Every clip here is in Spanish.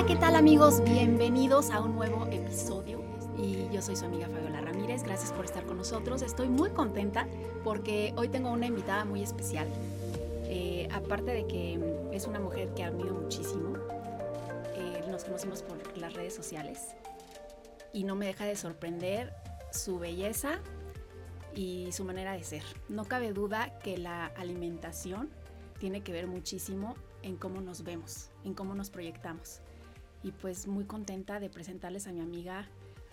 Hola, ¿qué tal amigos? Bienvenidos a un nuevo episodio. Y yo soy su amiga Fabiola Ramírez. Gracias por estar con nosotros. Estoy muy contenta porque hoy tengo una invitada muy especial. Eh, aparte de que es una mujer que admiro muchísimo, eh, nos conocimos por las redes sociales y no me deja de sorprender su belleza y su manera de ser. No cabe duda que la alimentación tiene que ver muchísimo en cómo nos vemos, en cómo nos proyectamos. Y pues muy contenta de presentarles a mi amiga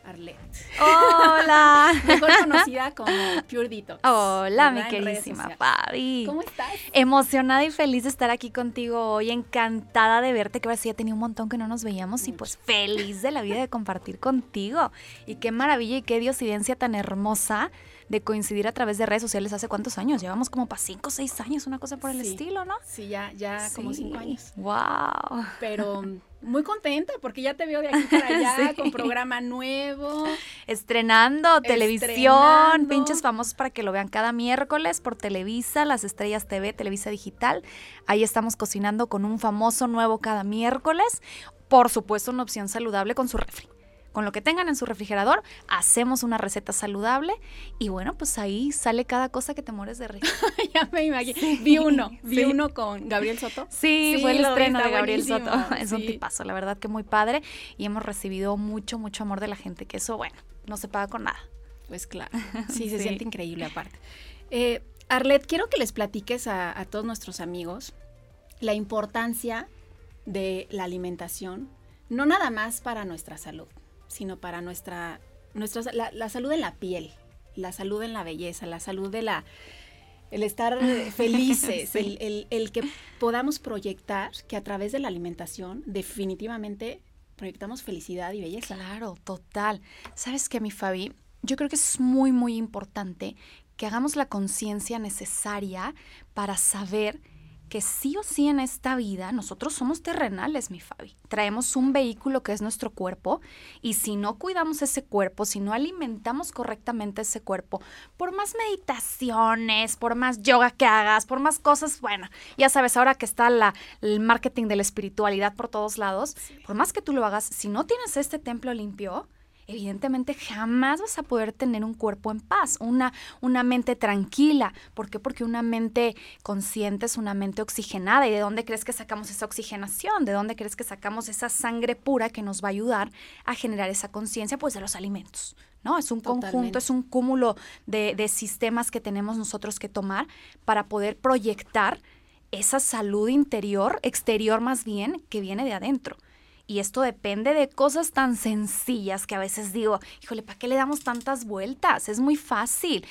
Arlette. Hola. Mejor conocida como Pure Detox. Hola, mi queridísima. Fabi. ¿Cómo estás? Emocionada y feliz de estar aquí contigo hoy, encantada de verte, que ahora sí ya tenía un montón que no nos veíamos y pues feliz de la vida de compartir contigo. Y qué maravilla y qué diosidencia tan hermosa de coincidir a través de redes sociales hace cuántos años. Llevamos como para cinco o seis años, una cosa por el Sí. estilo, ¿no? Sí, ya, ya como cinco años. Wow. Pero muy contenta porque ya te veo de aquí para allá Sí. con programa nuevo. Estrenando televisión, Estrenando. pinches famosos para que lo vean cada miércoles por Televisa, las Estrellas TV, Televisa Digital. Ahí estamos cocinando con un famoso nuevo cada miércoles. Por supuesto, una opción saludable con su refri. Con lo que tengan en su refrigerador, hacemos una receta saludable y bueno, pues ahí sale cada cosa que te mueres de risa. ya me imagino. Vi uno, vi Sí. uno con Gabriel Soto. Sí, Sí, fue el estreno de Gabriel buenísimo, Soto. Es un tipazo, la verdad que muy padre y hemos recibido mucho, mucho amor de la gente, que eso, bueno, no se paga con nada. Pues claro, sí, se siente increíble aparte. Eh, Arlet, quiero que les platiques a, a todos nuestros amigos la importancia de la alimentación, no nada más para nuestra salud, sino para nuestra, nuestra la, la salud en la piel, la salud en la belleza, la salud de la el estar eh, felices, Sí. el, el- el que podamos proyectar que a través de la alimentación definitivamente proyectamos felicidad y belleza. Claro, total. ¿Sabes qué, mi Fabi? Yo creo que es muy, muy importante que hagamos la conciencia necesaria para saber que sí o sí en esta vida nosotros somos terrenales, mi Fabi. Traemos un vehículo que es nuestro cuerpo y si no cuidamos ese cuerpo, si no alimentamos correctamente ese cuerpo, por más meditaciones, por más yoga que hagas, por más cosas, bueno, ya sabes, ahora que está la, el marketing de la espiritualidad por todos lados, por más que tú lo hagas, si no tienes este templo limpio, evidentemente jamás vas a poder tener un cuerpo en paz, una, una mente tranquila. ¿Por qué? Porque una mente consciente es una mente oxigenada. ¿Y de dónde crees que sacamos esa oxigenación? ¿De dónde crees que sacamos esa sangre pura que nos va a ayudar a generar esa conciencia? Pues de los alimentos. ¿no? Es un Totalmente. conjunto, es un cúmulo de, de sistemas que tenemos nosotros que tomar para poder proyectar esa salud interior, exterior más bien, que viene de adentro. Y esto depende de cosas tan sencillas que a veces digo, híjole, ¿para qué le damos tantas vueltas? Es muy fácil.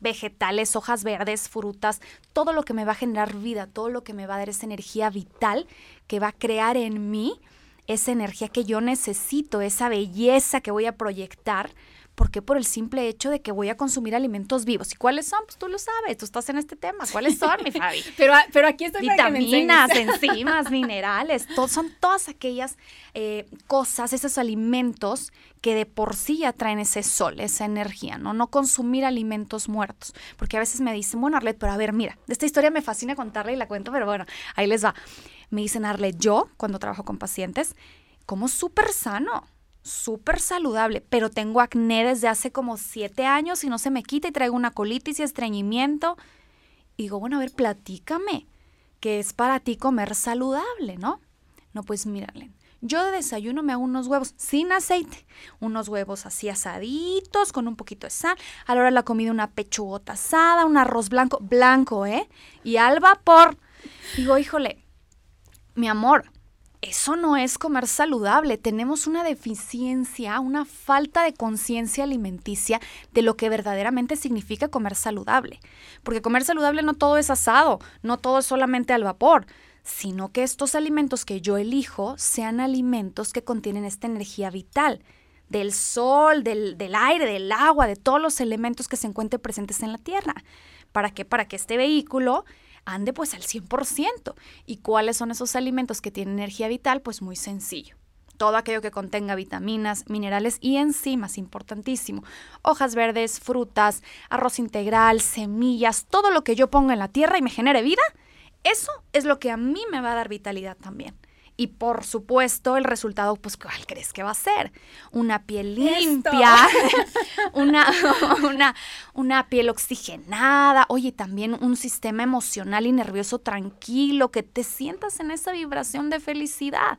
Vegetales, hojas verdes, frutas, todo lo que me va a generar vida, todo lo que me va a dar esa energía vital que va a crear en mí esa energía que yo necesito, esa belleza que voy a proyectar. ¿Por qué? Por el simple hecho de que voy a consumir alimentos vivos. ¿Y cuáles son? Pues tú lo sabes, tú estás en este tema. ¿Cuáles son, mi Fabi? Pero, pero aquí estoy para que me vitaminas, enzimas, minerales, to- son todas aquellas eh, cosas, esos alimentos que de por sí ya traen ese sol, esa energía, ¿no? No consumir alimentos muertos. Porque a veces me dicen, bueno, Arlet, pero a ver, mira, esta historia me fascina contarla y la cuento, pero bueno, ahí les va. Me dicen, Arlet, yo, cuando trabajo con pacientes, como súper sano, súper saludable, pero tengo acné desde hace como siete años y no se me quita y traigo una colitis y estreñimiento. Y digo, bueno, a ver, platícame, ¿qué es para ti comer saludable, no? No, pues mírale, yo de desayuno me hago unos huevos sin aceite, unos huevos así asaditos, con un poquito de sal, a la hora de la comida una pechugota asada, un arroz blanco, blanco, ¿eh? Y al vapor. Digo, híjole, mi amor, eso no es comer saludable. Tenemos una deficiencia, una falta de conciencia alimenticia de lo que verdaderamente significa comer saludable. Porque comer saludable no todo es asado, no todo es solamente al vapor, sino que estos alimentos que yo elijo sean alimentos que contienen esta energía vital del sol, del, del aire, del agua, de todos los elementos que se encuentren presentes en la tierra. ¿Para qué? Para que este vehículo ande pues al 100%. ¿Y cuáles son esos alimentos que tienen energía vital? Pues muy sencillo. Todo aquello que contenga vitaminas, minerales y enzimas, importantísimo. Hojas verdes, frutas, arroz integral, semillas, todo lo que yo ponga en la tierra y me genere vida, eso es lo que a mí me va a dar vitalidad también. Y por supuesto, el resultado, pues, ¿cuál crees que va a ser? Una piel limpia, una, una, una piel oxigenada, oye, también un sistema emocional y nervioso tranquilo, que te sientas en esa vibración de felicidad.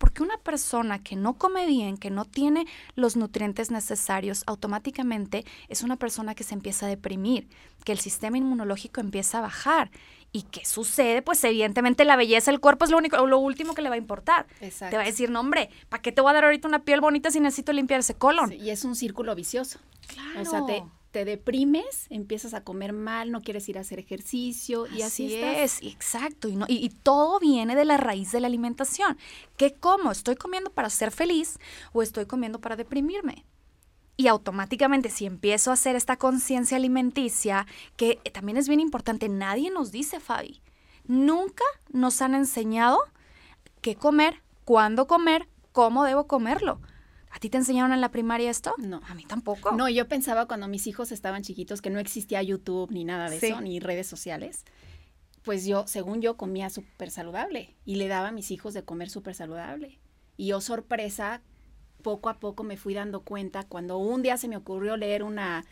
Porque una persona que no come bien, que no tiene los nutrientes necesarios, automáticamente es una persona que se empieza a deprimir, que el sistema inmunológico empieza a bajar. ¿Y qué sucede? Pues evidentemente la belleza del cuerpo es lo único, lo último que le va a importar. Te va a decir, no hombre, ¿para qué te voy a dar ahorita una piel bonita si necesito limpiar ese colon? y es un círculo vicioso. Claro. O sea, te, te deprimes, empiezas a comer mal, no quieres ir a hacer ejercicio y así, es, exacto. Y, no, y, todo viene de la raíz de la alimentación. ¿Qué como? ¿Estoy comiendo para ser feliz o estoy comiendo para deprimirme? Y automáticamente si empiezo a hacer esta conciencia alimenticia, que también es bien importante, nadie nos dice, Fabi, nunca nos han enseñado qué comer, cuándo comer, cómo debo comerlo. ¿A ti te enseñaron en la primaria esto? No. A mí tampoco. No, yo pensaba cuando mis hijos estaban chiquitos que no existía YouTube ni nada de eso, ni redes sociales. Pues yo, según yo, comía súper saludable y le daba a mis hijos de comer súper saludable. Y yo, sorpresa, poco a poco me fui dando cuenta cuando un día se me ocurrió leer una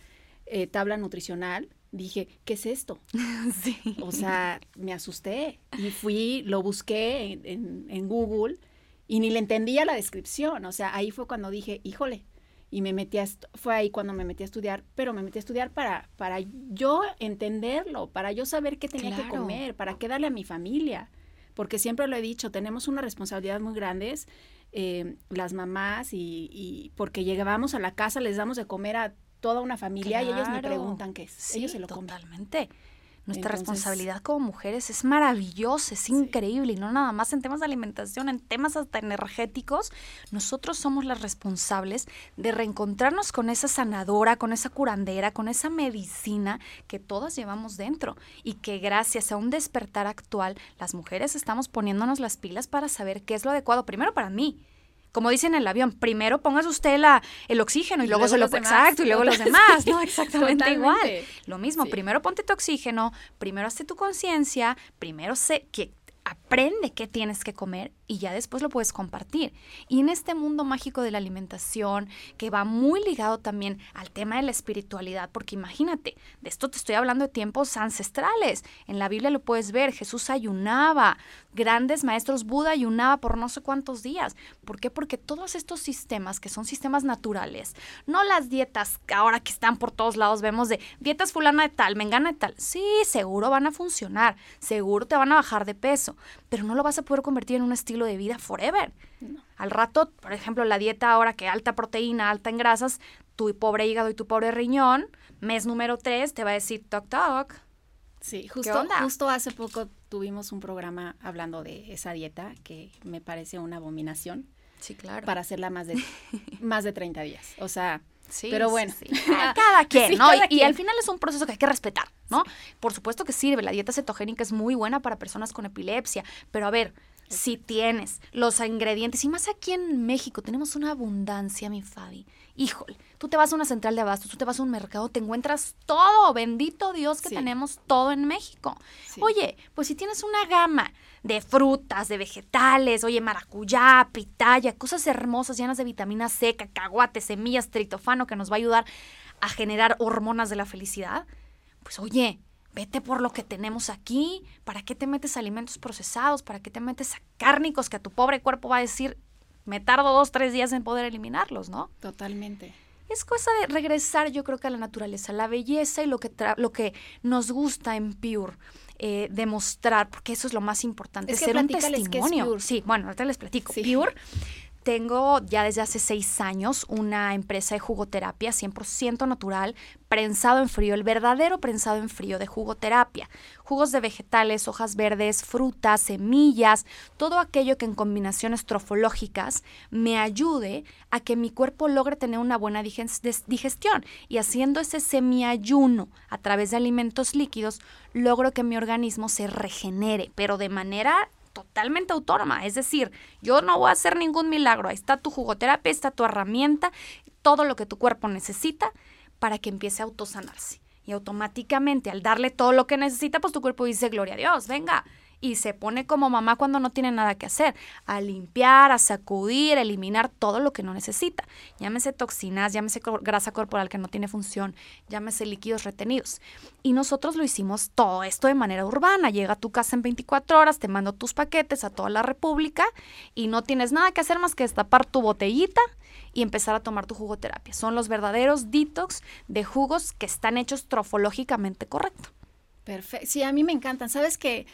eh, tabla nutricional. Dije, ¿qué es esto? Sí. O sea, me asusté y fui, lo busqué en, en Google y ni le entendía la descripción, o sea, ahí fue cuando dije, híjole, y me metí a, fue ahí cuando me metí a estudiar, pero me metí a estudiar para, para yo entenderlo, para yo saber qué tenía que comer, para qué darle a mi familia, porque siempre lo he dicho, tenemos una responsabilidad muy grande, eh, las mamás, y, porque llegábamos a la casa, les damos de comer a toda una familia y ellos me preguntan qué es, ellos se lo comen. Nuestra responsabilidad como mujeres es maravillosa, es increíble, y no nada más en temas de alimentación, en temas hasta energéticos. Nosotros somos las responsables de reencontrarnos con esa sanadora, con esa curandera, con esa medicina que todas llevamos dentro y que gracias a un despertar actual, las mujeres estamos poniéndonos las pilas para saber qué es lo adecuado, primero para mí, como dicen en el avión, primero pongas usted la, el oxígeno y, luego, se lo exacto y luego los demás, ¿no? Exactamente igual. Lo mismo, primero ponte tu oxígeno, primero hazte tu conciencia, primero sé que aprende qué tienes que comer y ya después lo puedes compartir. Y en este mundo mágico de la alimentación, que va muy ligado también al tema de la espiritualidad, porque imagínate, de esto te estoy hablando de tiempos ancestrales. En la Biblia lo puedes ver, Jesús ayunaba, grandes maestros, Buda ayunaba por no sé cuántos días. ¿Por qué? Porque todos estos sistemas, que son sistemas naturales, no las dietas que ahora que están por todos lados, vemos de dietas fulana de tal, mengana de tal, sí, seguro van a funcionar, seguro te van a bajar de peso, pero no lo vas a poder convertir en un estilo de vida forever. Al rato, por ejemplo, la dieta ahora que alta proteína, alta en grasas, tu pobre hígado y tu pobre riñón, mes número 3 te va a decir toc toc. Sí, justo, justo hace poco tuvimos un programa hablando de esa dieta que me parece una abominación. Sí, claro. Para hacerla más de, más de 30 días. O sea, Sí, pero bueno, cada quien, ¿no? y, al final es un proceso que hay que respetar, ¿no? Por supuesto que sirve, la dieta cetogénica es muy buena para personas con epilepsia, pero a ver, si tienes los ingredientes, y más aquí en México tenemos una abundancia, mi Fabi. Híjole, tú te vas a una central de abastos, tú te vas a un mercado, te encuentras todo, bendito Dios que tenemos todo en México. Oye, pues si tienes una gama de frutas, de vegetales, oye, maracuyá, pitaya, cosas hermosas llenas de vitamina C, cacahuate, semillas, tritofano que nos va a ayudar a generar hormonas de la felicidad, pues oye, vete por lo que tenemos aquí. ¿Para qué te metes alimentos procesados? ¿Para qué te metes a cárnicos que a tu pobre cuerpo va a decir, me tardo dos, tres días en poder eliminarlos, ¿no? Totalmente. Es cosa de regresar, yo creo que a la naturaleza, la belleza y lo que, lo que nos gusta en Pure. Eh, demostrar, porque eso es lo más importante, es ser un testimonio. Sí, bueno, ahorita les platico. Pure tengo ya desde hace seis años una empresa de jugoterapia 100% natural, prensado en frío, el verdadero prensado en frío de jugoterapia. Jugos de vegetales, hojas verdes, frutas, semillas, todo aquello que en combinaciones trofológicas me ayude a que mi cuerpo logre tener una buena digestión. Y haciendo ese semiayuno a través de alimentos líquidos, logro que mi organismo se regenere, pero de manera totalmente autónoma. Es decir, yo no voy a hacer ningún milagro. Ahí está tu jugoterapia, está tu herramienta, todo lo que tu cuerpo necesita para que empiece a autosanarse. Y automáticamente al darle todo lo que necesita, pues tu cuerpo dice, gloria a Dios, venga. Y se pone como mamá cuando no tiene nada que hacer, a limpiar, a sacudir, a eliminar todo lo que no necesita. Llámese toxinas, llámese grasa corporal que no tiene función, llámese líquidos retenidos. Y nosotros lo hicimos todo esto de manera urbana. Llega a tu casa en 24 horas, te mando tus paquetes a toda la República y no tienes nada que hacer más que destapar tu botellita y empezar a tomar tu jugoterapia. Son los verdaderos detox de jugos que están hechos trofológicamente correcto. Perfecto. Sí, a mí me encantan. ¿Sabes que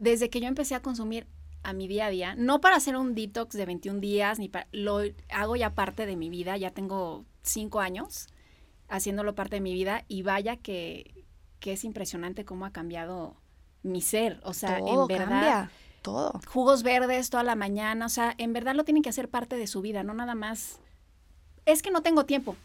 desde que yo empecé a consumir a mi día a día, no para hacer un detox de 21 días, ni para, lo hago ya parte de mi vida, ya tengo cinco años haciéndolo parte de mi vida y vaya que, que es impresionante cómo ha cambiado mi ser, o sea, en verdad. todo. Jugos verdes toda la mañana, o sea, en verdad lo tienen que hacer parte de su vida, no nada más. Es que no tengo tiempo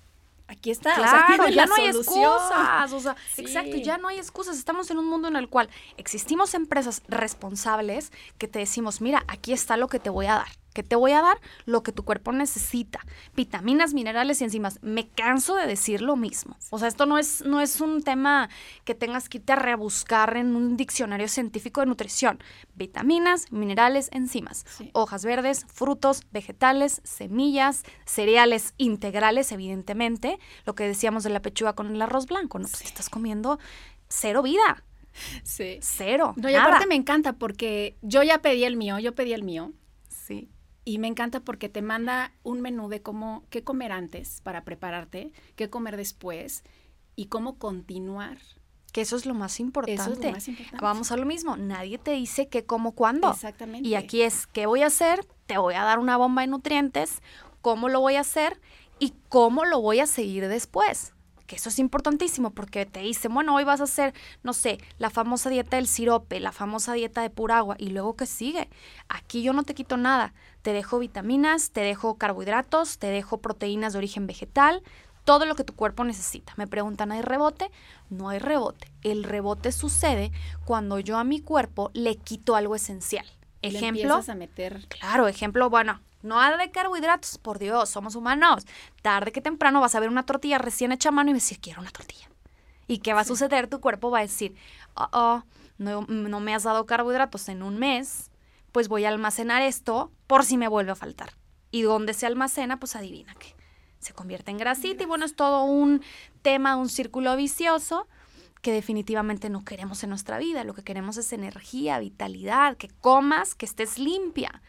aquí está. Claro, ya no hay excusas. O sea, exacto, ya no hay excusas. Estamos en un mundo en el cual existimos empresas responsables que te decimos, mira, aquí está lo que te voy a dar que te voy a dar lo que tu cuerpo necesita, vitaminas, minerales y enzimas. Me canso de decir lo mismo. O sea, esto no es, no es un tema que tengas que irte a rebuscar en un diccionario científico de nutrición. Vitaminas, minerales, enzimas, hojas verdes, frutos, vegetales, semillas, cereales integrales, evidentemente. Lo que decíamos de la pechuga con el arroz blanco, ¿no? Pues te estás comiendo cero vida. Sí. Cero. No, y aparte me encanta porque yo ya pedí el mío, yo pedí el mío. Y me encanta porque te manda un menú de cómo, qué comer antes para prepararte, qué comer después y cómo continuar. Que eso es lo más importante. Eso es lo más importante. Vamos a lo mismo. Nadie te dice qué, cómo, cuándo. Exactamente. Y aquí es, ¿qué voy a hacer? Te voy a dar una bomba de nutrientes, cómo lo voy a hacer y cómo lo voy a seguir después que eso es importantísimo porque te dicen, bueno, hoy vas a hacer, no sé, la famosa dieta del sirope, la famosa dieta de pura agua, y luego ¿qué sigue? Aquí yo no te quito nada, te dejo vitaminas, te dejo carbohidratos, te dejo proteínas de origen vegetal, todo lo que tu cuerpo necesita. Me preguntan, ¿hay rebote? No hay rebote. El rebote sucede cuando yo a mi cuerpo le quito algo esencial. Ejemplo. a meter. Claro, ejemplo, bueno, no hay de carbohidratos, por Dios, somos humanos. Tarde que temprano vas a ver una tortilla recién hecha a mano y vas a decir, quiero una tortilla. ¿Y qué va a suceder? Tu cuerpo va a decir, oh, oh, no, no me has dado carbohidratos en un mes, pues voy a almacenar esto por si me vuelve a faltar. Y donde se almacena, pues adivina que se convierte en grasita y bueno, es todo un tema, un círculo vicioso que definitivamente no queremos en nuestra vida. Lo que queremos es energía, vitalidad, que comas, que estés limpia.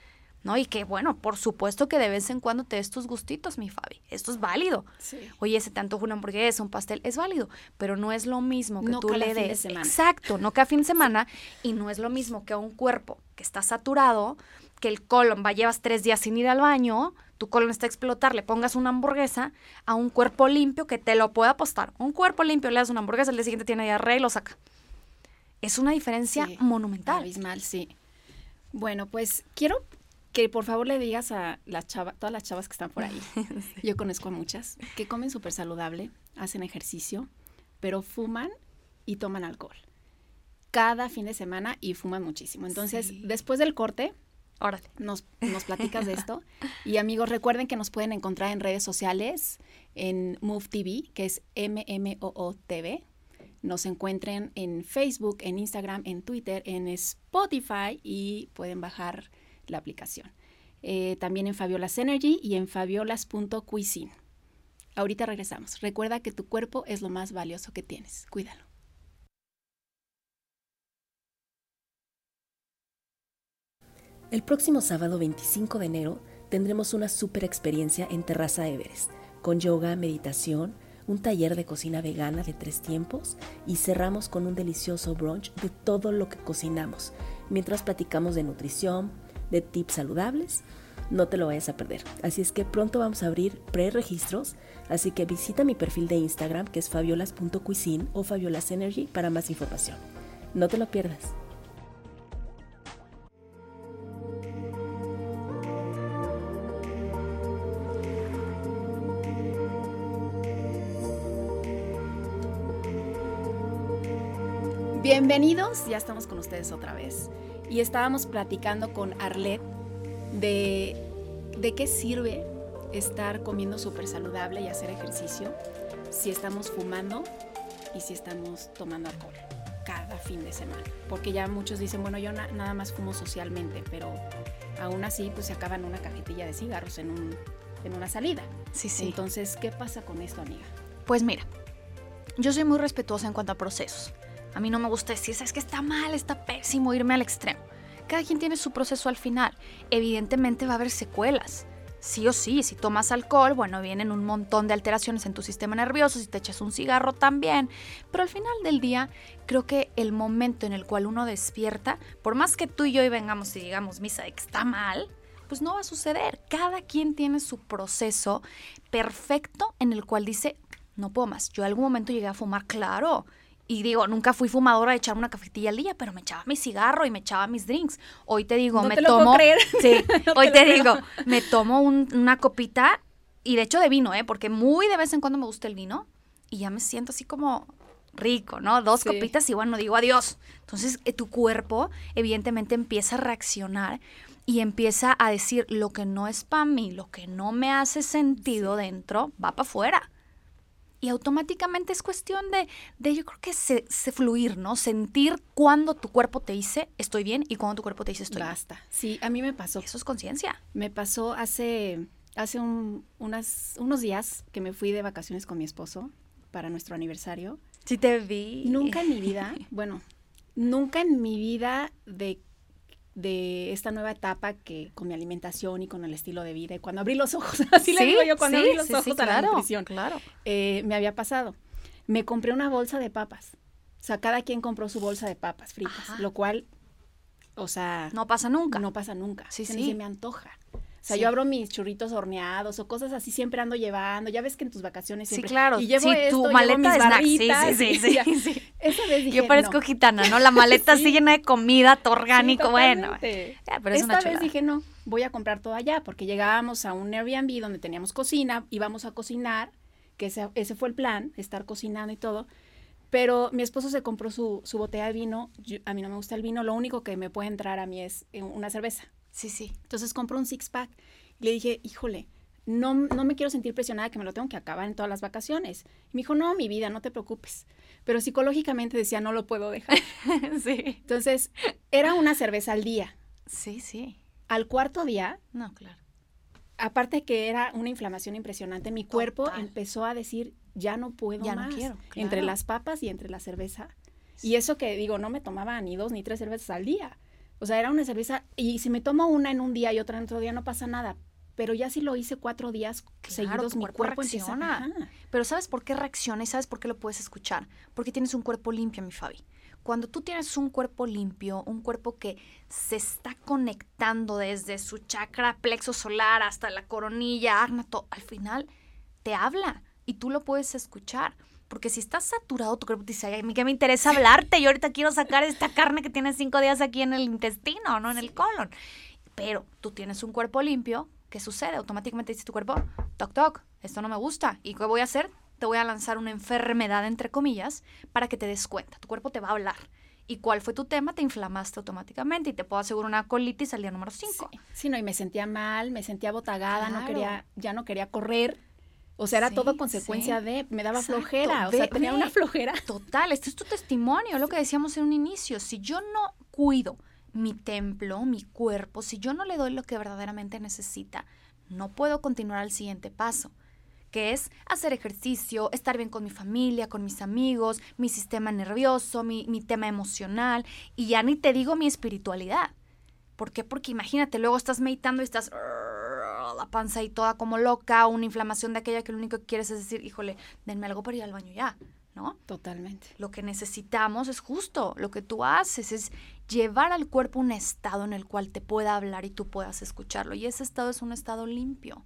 ¿No? Y que, bueno, por supuesto que de vez en cuando te des tus gustitos, mi Fabi. Esto es válido. Oye, ese tanto una hamburguesa, un pastel, es válido, pero no es lo mismo que tú le des. Exacto, no cada fin de semana. Y no es lo mismo que a un cuerpo que está saturado, que el colon va, llevas tres días sin ir al baño, tu colon está a explotar, le pongas una hamburguesa a un cuerpo limpio que te lo puede apostar. Un cuerpo limpio le das una hamburguesa, el día siguiente tiene diarrea y lo saca. Es una diferencia monumental. Abismal, sí. Bueno, pues quiero que por favor le digas a las chavas, todas las chavas que están por ahí, yo conozco a muchas, que comen súper saludable, hacen ejercicio, pero fuman y toman alcohol. Cada fin de semana y fuman muchísimo. Entonces, después del corte, Nos, nos platicas de esto. Y amigos, recuerden que nos pueden encontrar en redes sociales, en Move TV, que es M-M-O-O-TV. Nos encuentren en Facebook, en Instagram, en Twitter, en Spotify y pueden bajar la aplicación. Eh, también en Fabiolas Energy y en fabiolas.cuisine. Ahorita regresamos. Recuerda que tu cuerpo es lo más valioso que tienes. Cuídalo. El próximo sábado 25 de enero tendremos una super experiencia en Terraza Everest, con yoga, meditación, un taller de cocina vegana de tres tiempos y cerramos con un delicioso brunch de todo lo que cocinamos, mientras platicamos de nutrición, de tips saludables. No te lo vayas a perder. Así es que pronto vamos a abrir pre-registros, así que visita mi perfil de Instagram que es fabiolas.cuisine o fabiolasenergy para más información. No te lo pierdas. Bienvenidos, ya estamos con ustedes otra vez y estábamos platicando con Arlet de, de qué sirve estar comiendo súper saludable y hacer ejercicio si estamos fumando y si estamos tomando alcohol cada fin de semana. Porque ya muchos dicen, bueno, yo nada más fumo socialmente, pero aún así pues se acaban una cajetilla de cigarros en, un, en una salida. Sí, sí. Entonces, ¿qué pasa con esto, amiga? Pues mira, yo soy muy respetuosa en cuanto a procesos. A mí no me gusta decir, es que está mal, está pésimo irme al extremo. Cada quien tiene su proceso al final. Evidentemente va a haber secuelas. Sí o sí, si tomas alcohol, bueno, vienen un montón de alteraciones en tu sistema nervioso, si te echas un cigarro también, pero al final del día creo que el momento en el cual uno despierta, por más que tú y yo y vengamos y digamos misa está mal, pues no va a suceder. Cada quien tiene su proceso perfecto en el cual dice, no puedo más. Yo algún momento llegué a fumar, claro, y digo, nunca fui fumadora de echarme una cafetilla al día, pero me echaba mi cigarro y me echaba mis drinks. Hoy te digo, me tomo. Sí, hoy te, digo, me tomo una copita y de hecho de vino, ¿eh? Porque muy de vez en cuando me gusta el vino y ya me siento así como rico, ¿no? Dos copitas y bueno, digo adiós. Entonces, eh, tu cuerpo evidentemente empieza a reaccionar y empieza a decir lo que no es para mí, lo que no me hace sentido dentro, va para afuera y automáticamente es cuestión de, de yo creo que se, fluir, ¿no? Sentir cuando tu cuerpo te dice estoy bien y cuando tu cuerpo te dice estoy Basta. bien. Sí, a mí me pasó. Eso es conciencia. Me pasó hace, hace unas, unos días que me fui de vacaciones con mi esposo para nuestro aniversario. Sí te vi. Nunca en mi vida, bueno, nunca en mi vida de de esta nueva etapa que con mi alimentación y con el estilo de vida y cuando abrí los ojos, así le digo yo, cuando abrí los ojos a la nutrición, claro. Eh, me había pasado. Me compré una bolsa de papas. O sea, cada quien compró su bolsa de papas fritas, lo cual, o sea... No pasa nunca. No pasa nunca. Sí, se sí. Me antoja. O sea, yo abro mis churritos horneados o cosas así, siempre ando llevando. Ya ves que en tus vacaciones siempre. Sí, claro. Y llevo sí, esto, tu maleta mis barritas, Sí, sí, sí. sí, Esa vez dije, Yo parezco gitana, ¿no? La maleta así llena de comida, todo orgánico, bueno. Ya, pero es Esta vez dije, no, voy a comprar todo allá, porque llegábamos a un Airbnb donde teníamos cocina, íbamos a cocinar, que ese, ese fue el plan, estar cocinando y todo. Pero mi esposo se compró su, su botella de vino. a mí no me gusta el vino. Lo único que me puede entrar a mí es eh, una cerveza. Sí, sí. Entonces compró un six pack le dije, híjole, no, no me quiero sentir presionada que me lo tengo que acabar en todas las vacaciones. Y me dijo, no, mi vida, no te preocupes. Pero psicológicamente decía, no lo puedo dejar. sí. Entonces, era una cerveza al día. Sí, sí. Al cuarto día. No, claro. Aparte que era una inflamación impresionante, mi cuerpo empezó a decir, ya no puedo ya más. No quiero, Entre las papas y entre la cerveza. Y eso que digo, no me tomaba ni dos ni tres cervezas al día. O sea, era una cerveza, y si me tomo una en un día y otra en otro día, no pasa nada pero ya si lo hice cuatro días seguidos, mi cuerpo, reacciona. pero ¿sabes por qué reacciona y sabes por qué lo puedes escuchar? Porque tienes un cuerpo limpio, mi Fabi. Cuando tú tienes un cuerpo limpio, un cuerpo que se está conectando desde su chakra plexo solar hasta la coronilla, arnato, al final te habla y tú lo puedes escuchar. Porque si estás saturado, tu cuerpo te dice, a mí que me interesa hablarte, yo ahorita quiero sacar esta carne que tiene cinco días aquí en el intestino, no en el colon. Pero tú tienes un cuerpo limpio ¿qué sucede? Automáticamente dice tu cuerpo, toc, toc, esto no me gusta. ¿Y qué voy a hacer? Te voy a lanzar una enfermedad, entre comillas, para que te des cuenta. Tu cuerpo te va a hablar. ¿Y cuál fue tu tema? Te inflamaste automáticamente y te puedo asegurar una colitis al día número 5. Sí. no, y me sentía mal, me sentía botagada, no quería, ya no quería correr. O sea, era todo consecuencia de, me daba flojera, o sea, tenía una flojera. Total, este es tu testimonio, lo que decíamos en un inicio. Si yo no cuido mi templo, mi cuerpo, si yo no le doy lo que verdaderamente necesita, no puedo continuar al siguiente paso, que es hacer ejercicio, estar bien con mi familia, con mis amigos, mi sistema nervioso, mi, tema emocional, y ya ni te digo mi espiritualidad. ¿Por qué? Porque imagínate, luego estás meditando y estás la panza ahí toda como loca, una inflamación de aquella que lo único que quieres es decir, híjole, denme algo para ir al baño ya. ¿no? Totalmente. Lo que necesitamos es justo, lo que tú haces es llevar al cuerpo un estado en el cual te pueda hablar y tú puedas escucharlo. Y ese estado es un estado limpio.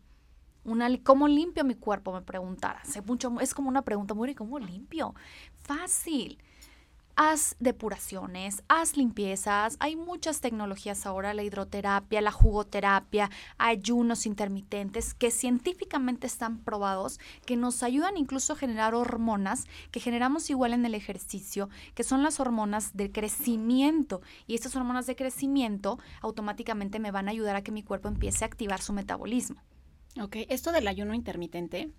Una, ¿Cómo limpio mi cuerpo? Me preguntaras. Es como una pregunta muy, ¿cómo limpio? Fácil haz depuraciones, haz limpiezas. Hay muchas tecnologías ahora, la hidroterapia, la jugoterapia, ayunos intermitentes que científicamente están probados, que nos ayudan incluso a generar hormonas que generamos igual en el ejercicio, que son las hormonas de crecimiento. Y estas hormonas de crecimiento automáticamente me van a ayudar a que mi cuerpo empiece a activar su metabolismo. Ok, esto del ayuno intermitente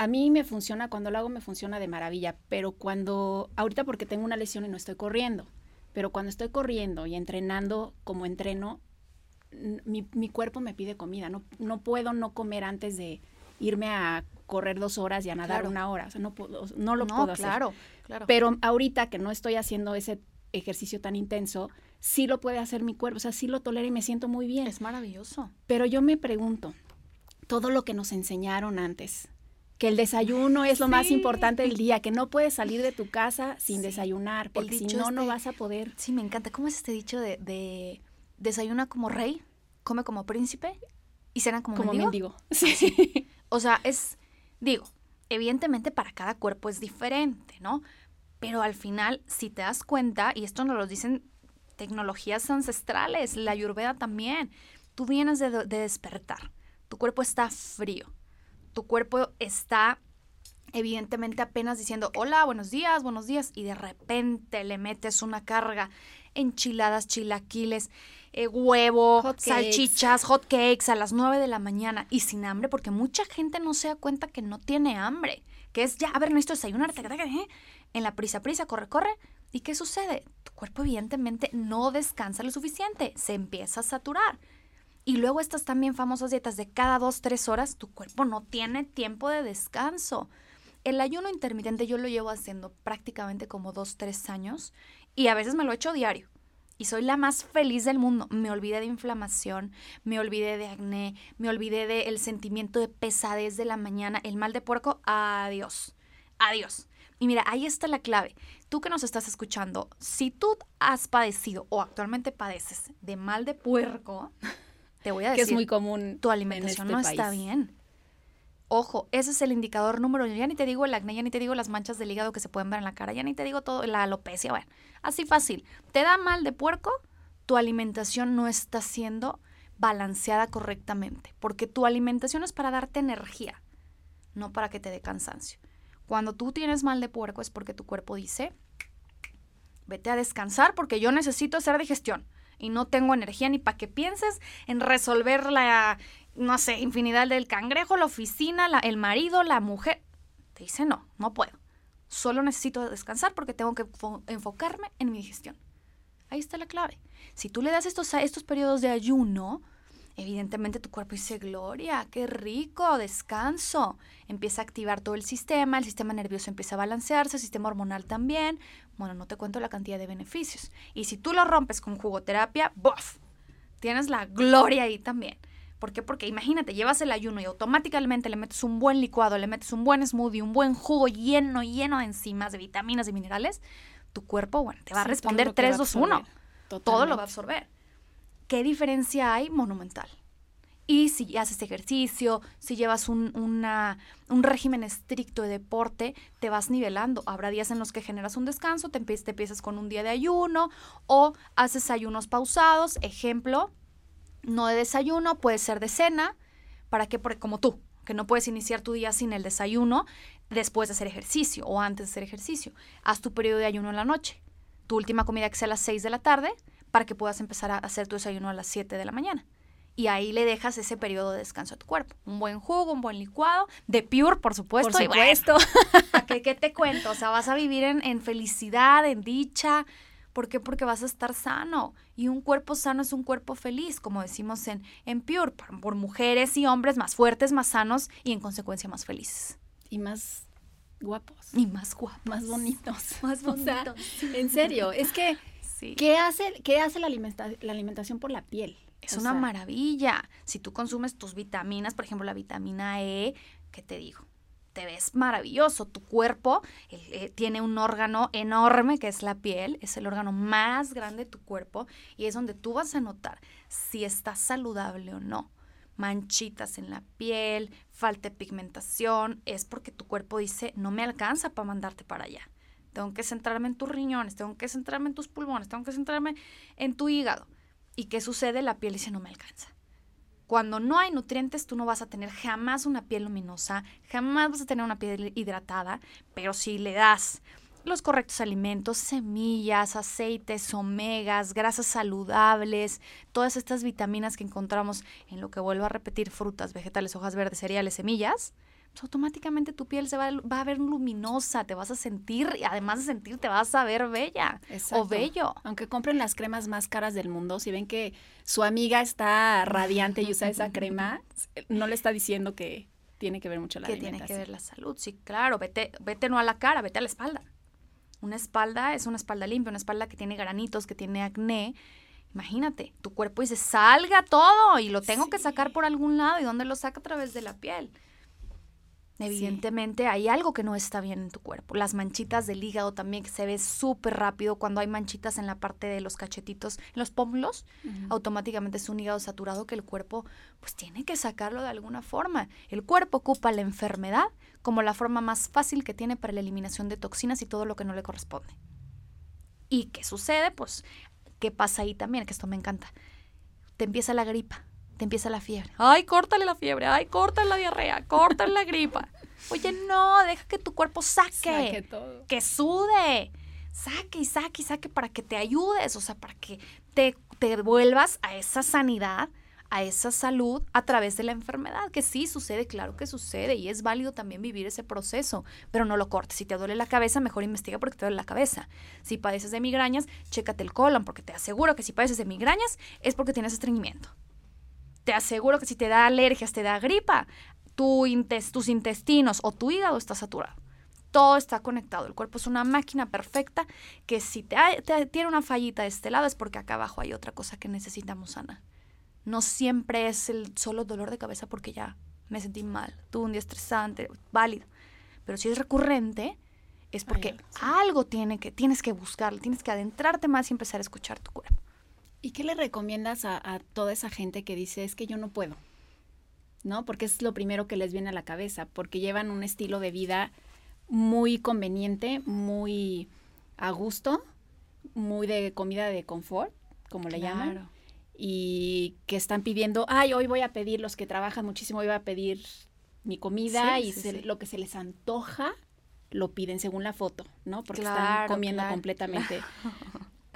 a mí me funciona, cuando lo hago me funciona de maravilla, pero cuando, ahorita porque tengo una lesión y no estoy corriendo, pero cuando estoy corriendo y entrenando como entreno, mi, mi cuerpo me pide comida, no, no puedo no comer antes de irme a correr dos horas y a nadar una hora, o sea, no, puedo, no lo puedo hacer. Claro, claro. Pero ahorita que no estoy haciendo ese ejercicio tan intenso, sí lo puede hacer mi cuerpo, o sea, sí lo tolera y me siento muy bien. Es maravilloso. Pero yo me pregunto, todo lo que nos enseñaron antes, que el desayuno es lo más importante del día, que no puedes salir de tu casa sin desayunar, porque si no, no este vas a poder. Sí, me encanta. ¿Cómo es este dicho de, desayuna como rey, come como príncipe y cena como, como mendigo? Sí. O sea, es, digo, evidentemente para cada cuerpo es diferente, ¿no? Pero al final, si te das cuenta, y esto nos lo dicen tecnologías ancestrales, la ayurveda también, tú vienes de despertar, tu cuerpo está frío tu cuerpo está evidentemente apenas diciendo hola, buenos días, buenos días, y de repente le metes una carga, enchiladas, chilaquiles, eh, huevo, salchichas, hot cakes a las 9 de la mañana y sin hambre, porque mucha gente no se da cuenta que no tiene hambre, que es ya, a ver, necesito desayunar, ¿eh? en la prisa, prisa, corre, corre. ¿Y qué sucede? Tu cuerpo evidentemente no descansa lo suficiente, se empieza a saturar. Y luego estas también famosas dietas de cada dos, tres horas, tu cuerpo no tiene tiempo de descanso. El ayuno intermitente yo lo llevo haciendo prácticamente como dos, tres años y a veces me lo echo diario. Y soy la más feliz del mundo. Me olvidé de inflamación, me olvidé de acné, me olvidé del sentimiento de pesadez de la mañana, el mal de puerco. Adiós, adiós. Y mira, ahí está la clave. Tú que nos estás escuchando, si tú has padecido o actualmente padeces de mal de puerco, te voy a decir. Que es muy común. Tu alimentación este no está bien. Ojo, ese es el indicador número uno. Ya ni te digo el acné, ya ni te digo las manchas del hígado que se pueden ver en la cara, ya ni te digo todo, la alopecia. Bueno, así fácil. Te da mal de puerco, tu alimentación no está siendo balanceada correctamente. Porque tu alimentación es para darte energía, no para que te dé cansancio. Cuando tú tienes mal de puerco es porque tu cuerpo dice, vete a descansar porque yo necesito hacer digestión y no tengo energía ni para que pienses en resolver la, no sé, infinidad del cangrejo, la oficina, la, el marido, la mujer. Te dice, no, no puedo. Solo necesito descansar porque tengo que enfocarme en mi digestión. Ahí está la clave. Si tú le das estos, estos periodos de ayuno, evidentemente tu cuerpo dice, Gloria, qué rico, descanso. Empieza a activar todo el sistema, el sistema nervioso empieza a balancearse, el sistema hormonal también. Bueno, no te cuento la cantidad de beneficios. Y si tú lo rompes con jugoterapia, ¡bof! Tienes la gloria ahí también. ¿Por qué? Porque imagínate, llevas el ayuno y automáticamente le metes un buen licuado, le metes un buen smoothie, un buen jugo lleno, lleno de enzimas, de vitaminas y minerales, tu cuerpo, bueno, te va a responder 3, 2, 1. Todo lo va a absorber. ¿Qué diferencia hay? Monumental. Y si haces ejercicio, si llevas un, un régimen estricto de deporte, te vas nivelando. Habrá días en los que generas un descanso, te, te empiezas con un día de ayuno o haces ayunos pausados. Ejemplo, no de desayuno, puede ser de cena. ¿Para qué? Porque como tú, que no puedes iniciar tu día sin el desayuno después de hacer ejercicio o antes de hacer ejercicio. Haz tu periodo de ayuno en la noche. Tu última comida que sea a las 6 de la tarde para que puedas empezar a hacer tu desayuno a las 7 de la mañana. Y ahí le dejas ese periodo de descanso a tu cuerpo. Un buen jugo, un buen licuado, de pure, por supuesto. Por supuesto. ¿qué, ¿qué, te cuento? O sea, vas a vivir en, en felicidad, en dicha. ¿Por qué? Porque vas a estar sano. Y un cuerpo sano es un cuerpo feliz, como decimos en, en Pure, por, por mujeres y hombres más fuertes, más sanos y en consecuencia más felices. Y más guapos. Y más guapos. Más bonitos. Más bonitos. en serio, es que ¿Qué hace, qué hace la, la alimentación por la piel? Es una maravilla. Si tú consumes tus vitaminas, por ejemplo, la vitamina E, ¿qué te digo? Te ves maravilloso. Tu cuerpo eh, tiene un órgano enorme que es la piel. Es el órgano más grande de tu cuerpo y es donde tú vas a notar si estás saludable o no. Manchitas en la piel, falta de pigmentación, es porque tu cuerpo dice, no me alcanza para mandarte para allá tengo que centrarme en tus riñones, tengo que centrarme en tus pulmones, tengo que centrarme en tu hígado. ¿Y qué sucede? La piel dice no me alcanza. Cuando no hay nutrientes, tú no vas a tener jamás una piel luminosa, jamás vas a tener una piel hidratada, pero si le das los correctos alimentos, semillas, aceites, omegas, grasas saludables, todas estas vitaminas que encontramos en lo que vuelvo a repetir, frutas, vegetales, hojas verdes, cereales, semillas, pues, automáticamente tu piel se va, va, a ver luminosa, te vas a sentir, y además de sentir, te vas a ver bella o bello. Aunque compren las cremas más caras del mundo, si ven que su amiga está radiante y usa esa crema, no le está diciendo que tiene que ver mucho la que tiene que ver la salud, sí, claro, vete, vete no a la cara, vete a la espalda. Una espalda es una espalda limpia, una espalda que tiene granitos, que tiene acné. Imagínate, tu cuerpo dice, salga todo y lo tengo que sacar por algún lado. ¿Y dónde lo saca? A través de la piel. Evidentemente hay algo que no está bien en tu cuerpo. Las manchitas del hígado también que se ve súper rápido cuando hay manchitas en la parte de los cachetitos, en los pómulos, automáticamente es un hígado saturado que el cuerpo pues tiene que sacarlo de alguna forma. El cuerpo ocupa la enfermedad como la forma más fácil que tiene para la eliminación de toxinas y todo lo que no le corresponde. ¿Y qué sucede? Pues, ¿qué pasa ahí también? Que esto me encanta. Te empieza la gripa te empieza la fiebre. Ay, córtale la fiebre, ay, córtale la diarrea, córtale la gripa. Oye, no, deja que tu cuerpo saque, saque todo. que sude, saque y saque y saque para que te ayudes, o sea, para que te, te vuelvas a esa sanidad, a esa salud a través de la enfermedad, que sí sucede, claro que sucede y es válido también vivir ese proceso, pero no lo cortes. Si te duele la cabeza, mejor investiga porque te duele la cabeza. Si padeces de migrañas, chécate el colon, porque te aseguro que si padeces de migrañas es porque tienes estreñimiento te aseguro que si te da alergias, te da gripa, tu tus intestinos o tu hígado está saturado. Todo está conectado. El cuerpo es una máquina perfecta que si te, tiene una fallita de este lado es porque acá abajo hay otra cosa que necesitamos sanar. No siempre es el solo dolor de cabeza porque ya me sentí mal, tuve un día estresante, válido. Pero si es recurrente, es porque algo tiene que, tienes que buscar, tienes que adentrarte más y empezar a escuchar tu cuerpo. ¿Y qué le recomiendas a, toda esa gente que dice es que yo no puedo? ¿No? Porque es lo primero que les viene a la cabeza, porque llevan un estilo de vida muy conveniente, muy a gusto, muy de comida de confort, como le llaman, y que están pidiendo, ay, hoy voy a pedir, los que trabajan muchísimo, hoy voy a pedir mi comida y lo que se les antoja, lo piden según la foto, ¿no? Porque están comiendo completamente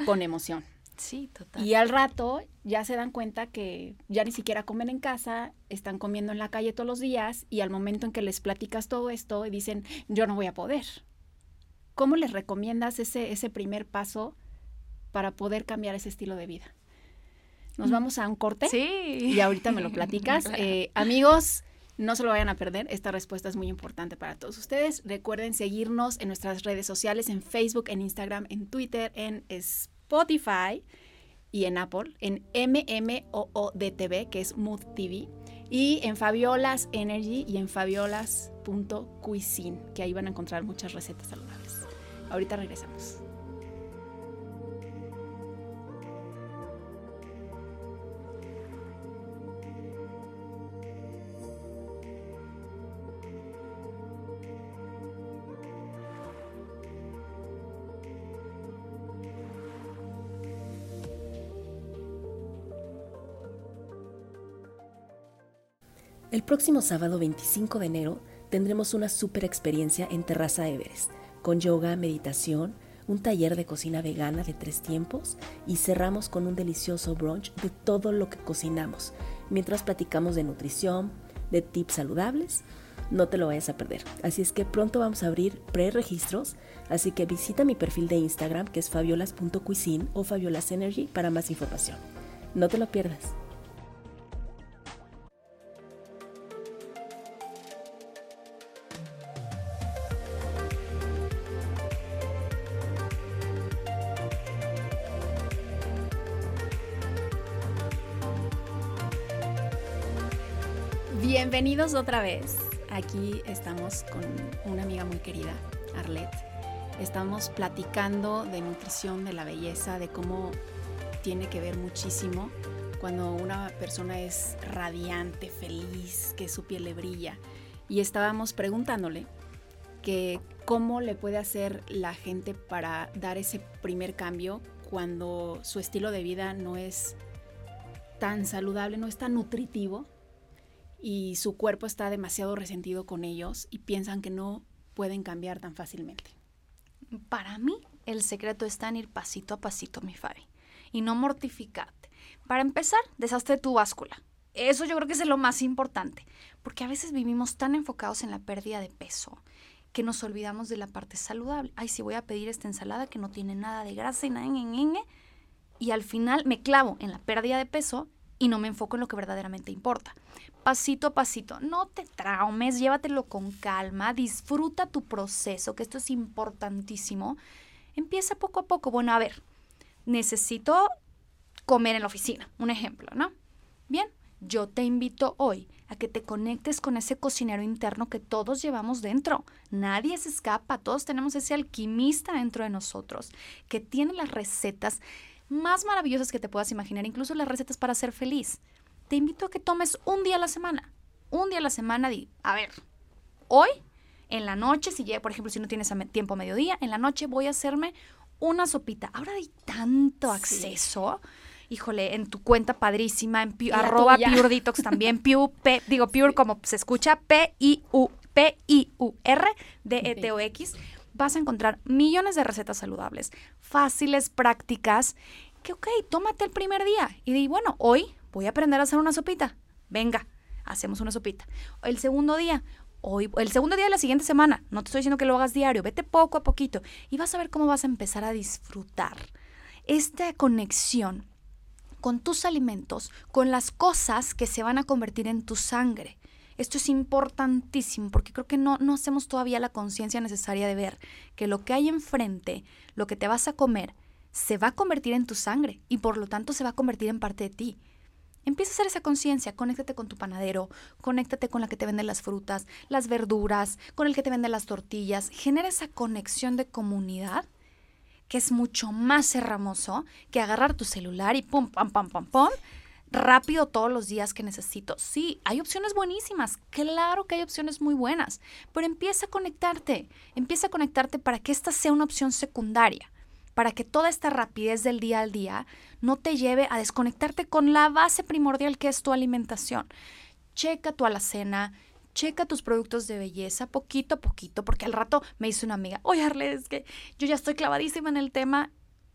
con emoción. Sí, total. Y al rato ya se dan cuenta que ya ni siquiera comen en casa, están comiendo en la calle todos los días y al momento en que les platicas todo esto dicen, yo no voy a poder. ¿Cómo les recomiendas ese, ese primer paso para poder cambiar ese estilo de vida? Nos mm. vamos a un corte. Sí. Y ahorita me lo platicas. Eh, amigos, no se lo vayan a perder. Esta respuesta es muy importante para todos ustedes. Recuerden seguirnos en nuestras redes sociales, en Facebook, en Instagram, en Twitter, en Spotify y en Apple, en MMOODTV, que es Mood TV, y en Fabiolas Energy y en fabiolas.cuisine, que ahí van a encontrar muchas recetas saludables. Ahorita regresamos. El próximo sábado 25 de enero tendremos una super experiencia en Terraza Everest, con yoga, meditación, un taller de cocina vegana de tres tiempos y cerramos con un delicioso brunch de todo lo que cocinamos, mientras platicamos de nutrición, de tips saludables. No te lo vayas a perder. Así es que pronto vamos a abrir pre-registros, así que visita mi perfil de Instagram que es fabiolas.cuisine o fabiolasenergy para más información. No te lo pierdas. Bienvenidos otra vez. Aquí estamos con una amiga muy querida, Arlette. Estamos platicando de nutrición, de la belleza, de cómo tiene que ver muchísimo cuando una persona es radiante, feliz, que su piel le brilla. Y estábamos preguntándole que cómo le puede hacer la gente para dar ese primer cambio cuando su estilo de vida no es tan saludable, no es tan nutritivo y su cuerpo está demasiado resentido con ellos y piensan que no pueden cambiar tan fácilmente. Para mí, el secreto está en ir pasito a pasito, mi Fabi, y no mortificarte. Para empezar, deshazte tu báscula. Eso yo creo que es lo más importante, porque a veces vivimos tan enfocados en la pérdida de peso que nos olvidamos de la parte saludable. Ay, si voy a pedir esta ensalada que no tiene nada de grasa y nada, y al final me clavo en la pérdida de peso y no me enfoco en lo que verdaderamente importa. Pasito a pasito, no te traumes, llévatelo con calma, disfruta tu proceso, que esto es importantísimo. Empieza poco a poco. Bueno, a ver, necesito comer en la oficina, un ejemplo, ¿no? Bien, yo te invito hoy a que te conectes con ese cocinero interno que todos llevamos dentro. Nadie se escapa, todos tenemos ese alquimista dentro de nosotros que tiene las recetas más maravillosas que te puedas imaginar, incluso las recetas para ser feliz. Te invito a que tomes un día a la semana. Un día a la semana di, a ver, hoy, en la noche, si por ejemplo, si no tienes tiempo a mediodía, en la noche voy a hacerme una sopita. Ahora hay tanto acceso. Híjole, en tu cuenta padrísima, en arroba Pure Detox también, Pure, digo Pure como se escucha, P-I-U, P-I-U-R, D-E-T-O-X vas a encontrar millones de recetas saludables, fáciles, prácticas, que ok, tómate el primer día y di, bueno, hoy voy a aprender a hacer una sopita. Venga, hacemos una sopita. El segundo día, hoy, el segundo día de la siguiente semana, no te estoy diciendo que lo hagas diario, vete poco a poquito y vas a ver cómo vas a empezar a disfrutar esta conexión con tus alimentos, con las cosas que se van a convertir en tu sangre. Esto es importantísimo porque creo que no, no hacemos todavía la conciencia necesaria de ver que lo que hay enfrente, lo que te vas a comer, se va a convertir en tu sangre y por lo tanto se va a convertir en parte de ti. Empieza a hacer esa conciencia, conéctate con tu panadero, conéctate con la que te vende las frutas, las verduras, con el que te vende las tortillas, genera esa conexión de comunidad que es mucho más hermoso que agarrar tu celular y pum, pam, pam, pam, pum, rápido todos los días que necesito. Sí, hay opciones buenísimas, claro que hay opciones muy buenas, pero empieza a conectarte, empieza a conectarte para que esta sea una opción secundaria, para que toda esta rapidez del día al día no te lleve a desconectarte con la base primordial que es tu alimentación. Checa tu alacena, checa tus productos de belleza poquito a poquito, porque al rato me dice una amiga, oye Arle, es que yo ya estoy clavadísima en el tema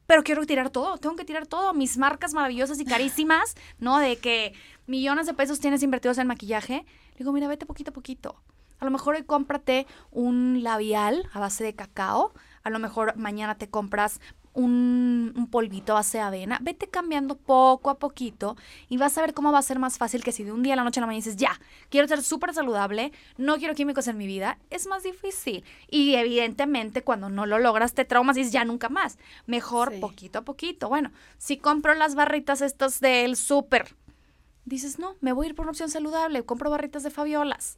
pero quiero tirar todo, tengo que tirar todo, mis marcas maravillosas y carísimas, ¿no? De que millones de pesos tienes invertidos en maquillaje. Le digo, mira, vete poquito a poquito. A lo mejor hoy cómprate un labial a base de cacao, a lo mejor mañana te compras un, polvito a base de avena, vete cambiando poco a poquito y vas a ver cómo va a ser más fácil que si de un día a la noche a la mañana dices, ya, quiero ser súper saludable, no quiero químicos en mi vida, es más difícil. Y evidentemente cuando no lo logras te traumas y dices, ya nunca más. Mejor poquito a poquito. Bueno, si compro las barritas estas del súper, dices, no, me voy a ir por una opción saludable, compro barritas de Fabiolas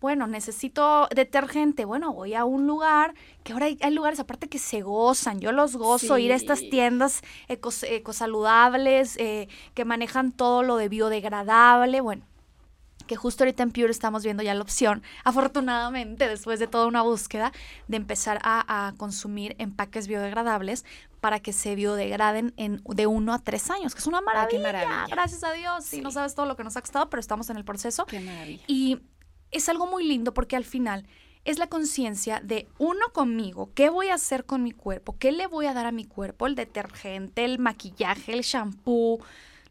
bueno, necesito detergente, bueno, voy a un lugar, que ahora hay, lugares aparte que se gozan, yo los gozo, ir a estas tiendas ecosaludables, eh, que manejan todo lo de biodegradable, bueno, que justo ahorita en Pure estamos viendo ya la opción, afortunadamente, después de toda una búsqueda, de empezar a, consumir empaques biodegradables para que se biodegraden en, de uno a tres años, que es una maravilla. maravilla. Gracias a Dios. Y no sabes todo lo que nos ha costado, pero estamos en el proceso. Qué maravilla. Y es algo muy lindo porque al final es la conciencia de uno conmigo, qué voy a hacer con mi cuerpo, qué le voy a dar a mi cuerpo, el detergente, el maquillaje, el shampoo,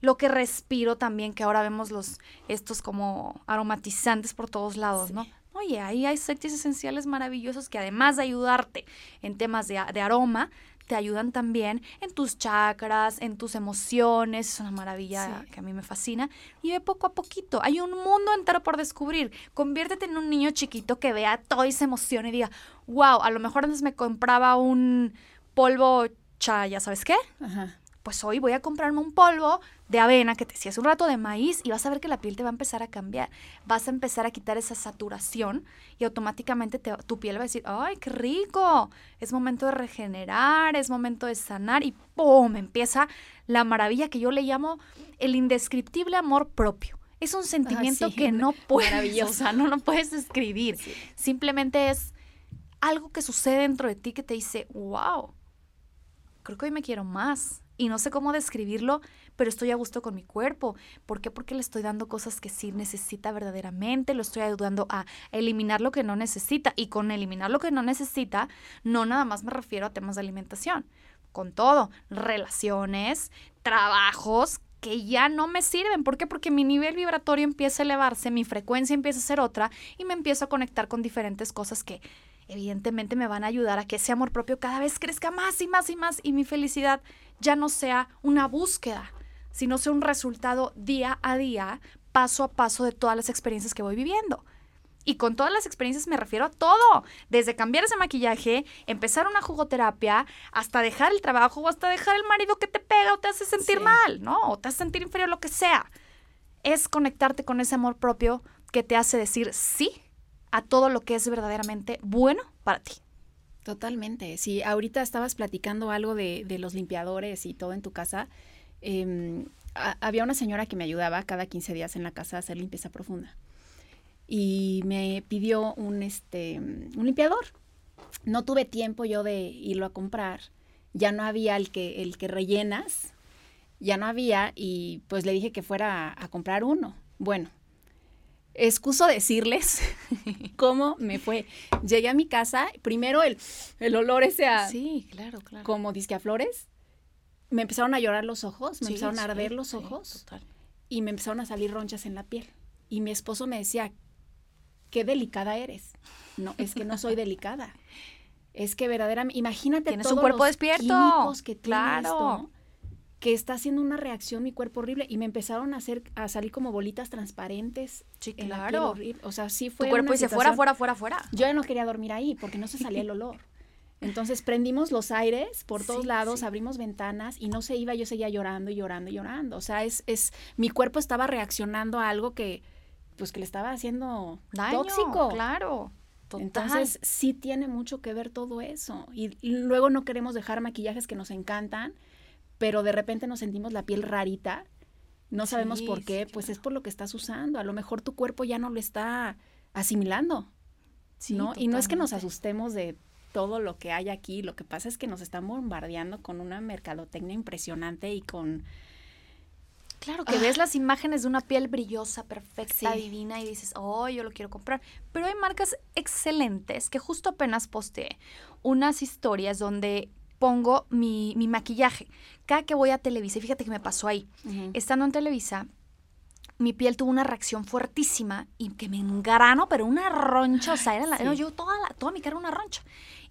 lo que respiro también, que ahora vemos los estos como aromatizantes por todos lados, ¿no? Oye, ahí hay aceites esenciales maravillosos que además de ayudarte en temas de, de aroma, te ayudan también en tus chakras, en tus emociones, es una maravilla que a mí me fascina. Y ve poco a poquito, hay un mundo entero por descubrir. Conviértete en un niño chiquito que vea toda esa emoción y diga, wow, a lo mejor antes me compraba un polvo cha, ¿ya sabes qué? Ajá pues hoy voy a comprarme un polvo de avena que te si un rato de maíz y vas a ver que la piel te va a empezar a cambiar. Vas a empezar a quitar esa saturación y automáticamente tu piel va a decir, ¡ay, qué rico! Es momento de regenerar, es momento de sanar y ¡pum! Empieza la maravilla que yo le llamo el indescriptible amor propio. Es un sentimiento que no puedes, o sea, no lo puedes describir. Simplemente es algo que sucede dentro de ti que te dice, wow, creo que hoy me quiero más y no sé cómo describirlo, pero estoy a gusto con mi cuerpo. ¿Por qué? Porque le estoy dando cosas que sí necesita verdaderamente, lo estoy ayudando a eliminar lo que no necesita. Y con eliminar lo que no necesita, no nada más me refiero a temas de alimentación, con todo, relaciones, trabajos, que ya no me sirven. ¿Por qué? Porque mi nivel vibratorio empieza a elevarse, mi frecuencia empieza a ser otra y me empiezo a conectar con diferentes cosas que evidentemente me van a ayudar a que ese amor propio cada vez crezca más y más y más y mi felicidad ya no sea una búsqueda, sino sea un resultado día a día, paso a paso de todas las experiencias que voy viviendo. Y con todas las experiencias me refiero a todo, desde cambiar ese maquillaje, empezar una jugoterapia, hasta dejar el trabajo o hasta dejar el marido que te pega o te hace sentir mal, ¿no? O te hace sentir inferior, lo que sea. Es conectarte con ese amor propio que te hace decir sí a todo lo que es verdaderamente bueno para ti. Totalmente. Si ahorita estabas platicando algo de, los limpiadores y todo en tu casa, em, había una señora que me ayudaba cada 15 días en la casa a hacer limpieza profunda y me pidió un, este, un limpiador. No tuve tiempo yo de irlo a comprar. Ya no había el que, el que rellenas, ya no había y pues le dije que fuera a, comprar uno. Bueno, excuso decirles cómo me fue. Llegué a mi casa, primero el, el olor ese a... Sí, claro, claro. Como disque a flores. Me empezaron a llorar los ojos, me empezaron a arder los ojos y me empezaron a salir ronchas en la piel. Y mi esposo me decía, qué delicada eres. No, es que no soy delicada. Es que verdaderamente, imagínate tienes un cuerpo despierto. que claro. Que está haciendo una reacción mi cuerpo horrible y me empezaron a hacer a salir como bolitas transparentes. Sí, claro. O sea, sí fue Tu cuerpo dice fuera, fuera, fuera, fuera. Yo ya no quería dormir ahí porque no se salía el olor. Entonces prendimos los aires por todos lados, abrimos ventanas y no se iba, yo seguía llorando y llorando y llorando. O sea, es, es, mi cuerpo estaba reaccionando a algo que, pues que le estaba haciendo Daño, tóxico. Claro. Entonces sí tiene mucho que ver todo eso. Y, luego no queremos dejar maquillajes que nos encantan, pero de repente nos sentimos la piel rarita. No sabemos por qué, pues es por lo que estás usando. A lo mejor tu cuerpo ya no lo está asimilando. ¿no? Y no es que nos asustemos de todo lo que hay aquí, lo que pasa es que nos están bombardeando con una mercadotecnia impresionante y con Claro, que ves las imágenes de una piel brillosa, perfecta, divina y dices, oh, yo lo quiero comprar. Pero hay marcas excelentes que justo apenas posteé unas historias donde pongo mi, maquillaje. Cada que voy a Televisa, y fíjate que me pasó ahí, estando en Televisa, mi piel tuvo una reacción fuertísima y que me engrano, pero una roncha, o sea, era la, yo toda, la, toda mi cara una roncha.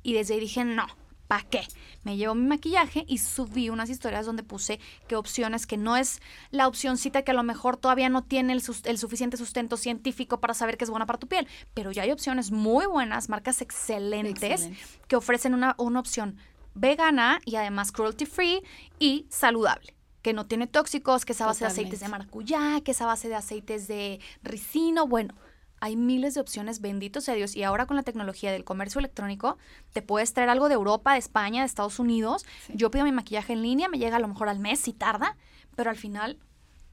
Y desde ahí dije, no, ¿para qué? Me llevo mi maquillaje y subí unas historias donde puse qué opciones, que no es la opcióncita que a lo mejor todavía no tiene el, suficiente sustento científico para saber que es buena para tu piel, pero ya hay opciones muy buenas, marcas excelentes que ofrecen una, una opción vegana y además cruelty free y saludable que no tiene tóxicos, que es a base de aceites de maracuyá, que es a base de aceites de ricino, bueno, hay miles de opciones, bendito sea Dios. Y ahora con la tecnología del comercio electrónico, te puedes traer algo de Europa, de España, de Estados Unidos. Yo pido mi maquillaje en línea, me llega a lo mejor al mes si tarda, pero al final,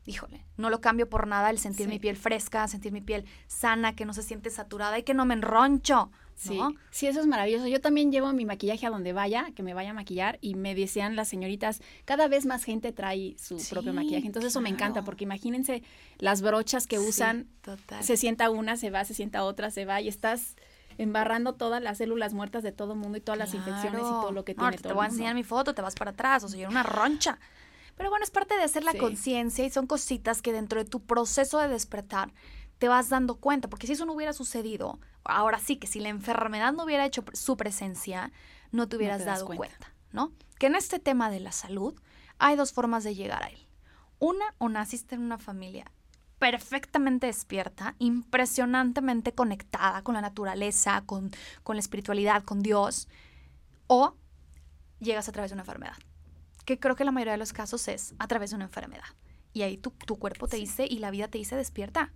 híjole, no lo cambio por nada el sentir mi piel fresca, sentir mi piel sana, que no se siente saturada y que no me enroncho. Sí, sí, eso es maravilloso. Yo también llevo mi maquillaje a donde vaya, que me vaya a maquillar y me decían las señoritas, cada vez más gente trae su propio maquillaje. Entonces eso me encanta porque imagínense las brochas que usan, se sienta una, se va, se sienta otra, se va y estás embarrando todas las células muertas de todo el mundo y todas las infecciones y todo lo que tiene Te voy a enseñar mi foto, te vas para atrás, o sea, yo era una roncha. Pero bueno, es parte de hacer la conciencia y son cositas que dentro de tu proceso de despertar te vas dando cuenta, porque si eso no hubiera sucedido, ahora sí que si la enfermedad no hubiera hecho su presencia, no te hubieras dado cuenta. ¿no? Que en este tema de la salud hay dos formas de llegar a él. Una, o naciste en una familia perfectamente despierta, impresionantemente conectada con la naturaleza, con, con la espiritualidad, con Dios, o llegas a través de una enfermedad. Que creo que la mayoría de los casos es a través de una enfermedad. Y ahí tu, tu cuerpo te dice y la vida te dice despierta.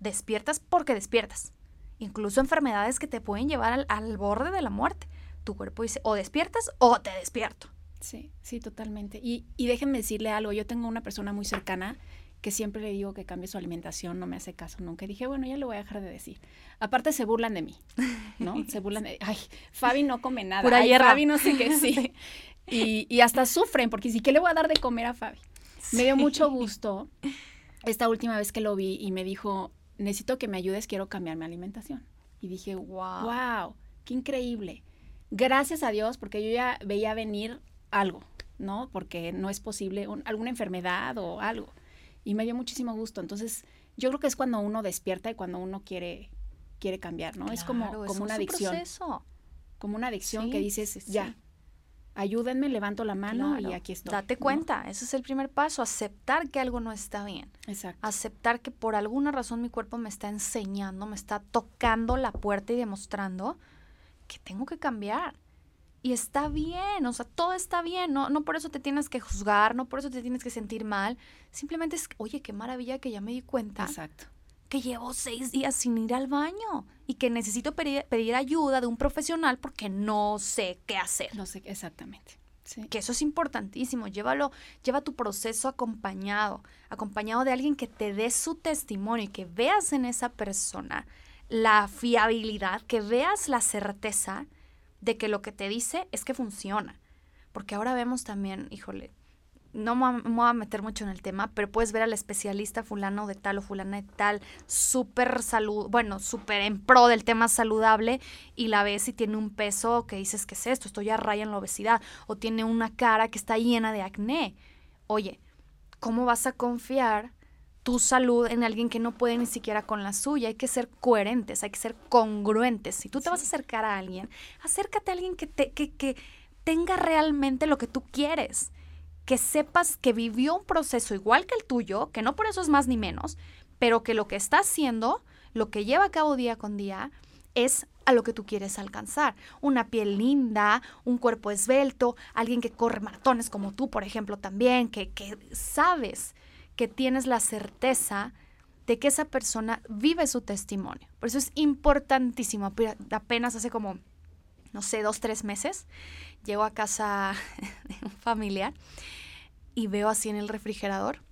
Despiertas porque despiertas incluso enfermedades que te pueden llevar al, borde de la muerte. Tu cuerpo dice, o despiertas o te despierto. Sí, sí, totalmente. Y, y déjenme decirle algo, yo tengo una persona muy cercana que siempre le digo que cambie su alimentación, no me hace caso nunca. Y dije, bueno, ya le voy a dejar de decir. Aparte se burlan de mí, ¿no? Se burlan de, ay, Fabi no come nada. Pura ay, Fabi no sé qué, sí. Y, y, hasta sufren, porque si, ¿qué le voy a dar de comer a Fabi? Me dio mucho gusto esta última vez que lo vi y me dijo, necesito que me ayudes, quiero cambiar mi alimentación. Y dije, wow, wow, qué increíble. Gracias a Dios, porque yo ya veía venir algo, ¿no? Porque no es posible alguna enfermedad o algo. Y me dio muchísimo gusto. Entonces, yo creo que es cuando uno despierta y cuando uno quiere, quiere cambiar, ¿no? es como, como una adicción. Como una adicción que dices, ya, ayúdenme, levanto la mano y aquí estoy. Date cuenta, ese es el primer paso, aceptar que algo no está bien. Exacto. Aceptar que por alguna razón mi cuerpo me está enseñando, me está tocando la puerta y demostrando que tengo que cambiar. Y está bien, o sea, todo está bien, no, no por eso te tienes que juzgar, no por eso te tienes que sentir mal. Simplemente es, oye, qué maravilla que ya me di cuenta. Exacto que llevo seis días sin ir al baño y que necesito pedir, ayuda de un profesional porque no sé qué hacer. No sé, exactamente. Que eso es importantísimo. Llévalo, lleva tu proceso acompañado, acompañado de alguien que te dé su testimonio y que veas en esa persona la fiabilidad, que veas la certeza de que lo que te dice es que funciona. Porque ahora vemos también, híjole, no me voy a meter mucho en el tema, pero puedes ver al especialista fulano de tal o fulana de tal, súper salud, bueno, súper en pro del tema saludable y la ves y tiene un peso que dices, ¿qué es esto? Estoy ya raya en la obesidad o tiene una cara que está llena de acné. Oye, ¿cómo vas a confiar tu salud en alguien que no puede ni siquiera con la suya? Hay que ser coherentes, hay que ser congruentes. Si tú te vas a acercar a alguien, acércate a alguien que, te, que, que tenga realmente lo que tú quieres que sepas que vivió un proceso igual que el tuyo, que no por eso es más ni menos, pero que lo que está haciendo, lo que lleva a cabo día con día, es a lo que tú quieres alcanzar. Una piel linda, un cuerpo esbelto, alguien que corre maratones como tú, por ejemplo, también, que, que sabes que tienes la certeza de que esa persona vive su testimonio. Por eso es importantísimo. Apenas hace como, no sé, dos, tres meses, llego a casa de un familiar y veo así en el refrigerador,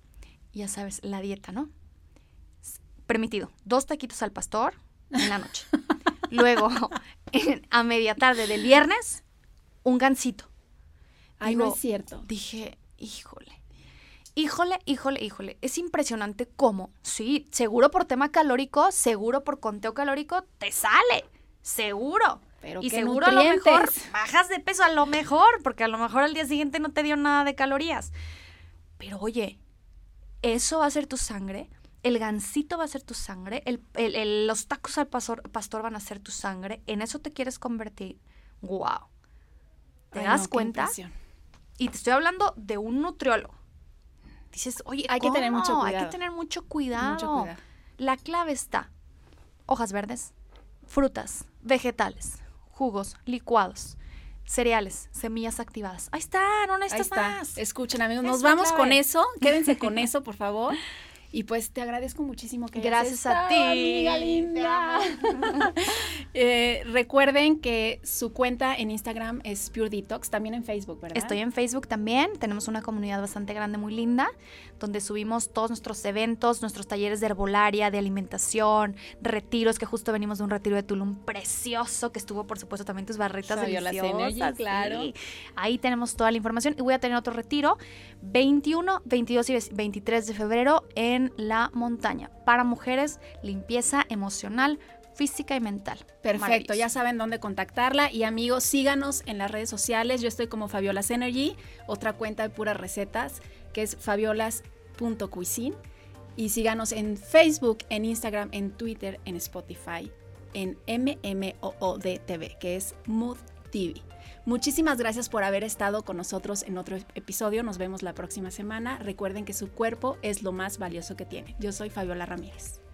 ya sabes, la dieta, ¿no? Permitido, dos taquitos al pastor en la noche. Luego, a media tarde del viernes, un gansito. Ay, no es cierto. Dije, híjole. Híjole, híjole, híjole. Es impresionante cómo, sí, seguro por tema calórico, seguro por conteo calórico, te sale. Seguro y seguro a lo mejor bajas de peso, a lo mejor, porque a lo mejor al día siguiente no te dio nada de calorías. Pero oye, eso va a ser tu sangre, el gansito va a ser tu sangre, el, los tacos al pastor, pastor, van a ser tu sangre, en eso te quieres convertir. ¡Wow! ¿Te das cuenta? Y te estoy hablando de un nutriólogo. Dices, oye, hay que tener mucho cuidado. Hay que tener mucho cuidado. mucho cuidado. La clave está, hojas verdes, frutas, vegetales, jugos, licuados, cereales, semillas activadas. Ahí está, no necesitas más. Escuchen, amigos, nos vamos con eso. Quédense con eso, por favor. Y pues te agradezco muchísimo que Gracias a ti. Amiga linda. Eh, recuerden que su cuenta en Instagram es Pure Detox, también en Facebook, ¿verdad? Estoy en Facebook también. Tenemos una comunidad bastante grande, muy linda, donde subimos todos nuestros eventos, nuestros talleres de herbolaria, de alimentación, retiros, que justo venimos de un retiro de Tulum precioso, que estuvo, por supuesto, también tus barritas deliciosas. claro. Ahí tenemos toda la información. Y voy a tener otro retiro 21, 22 y 23 de febrero en la montaña. Para mujeres, limpieza emocional, física y mental. Perfecto, ya saben dónde contactarla y amigos, síganos en las redes sociales. Yo estoy como Fabiolas Energy, otra cuenta de puras recetas que es fabiolas.cuisine y síganos en Facebook, en Instagram, en Twitter, en Spotify, en MMOOD que es Mood TV. Muchísimas gracias por haber estado con nosotros en otro episodio. Nos vemos la próxima semana. Recuerden que su cuerpo es lo más valioso que tiene. Yo soy Fabiola Ramírez.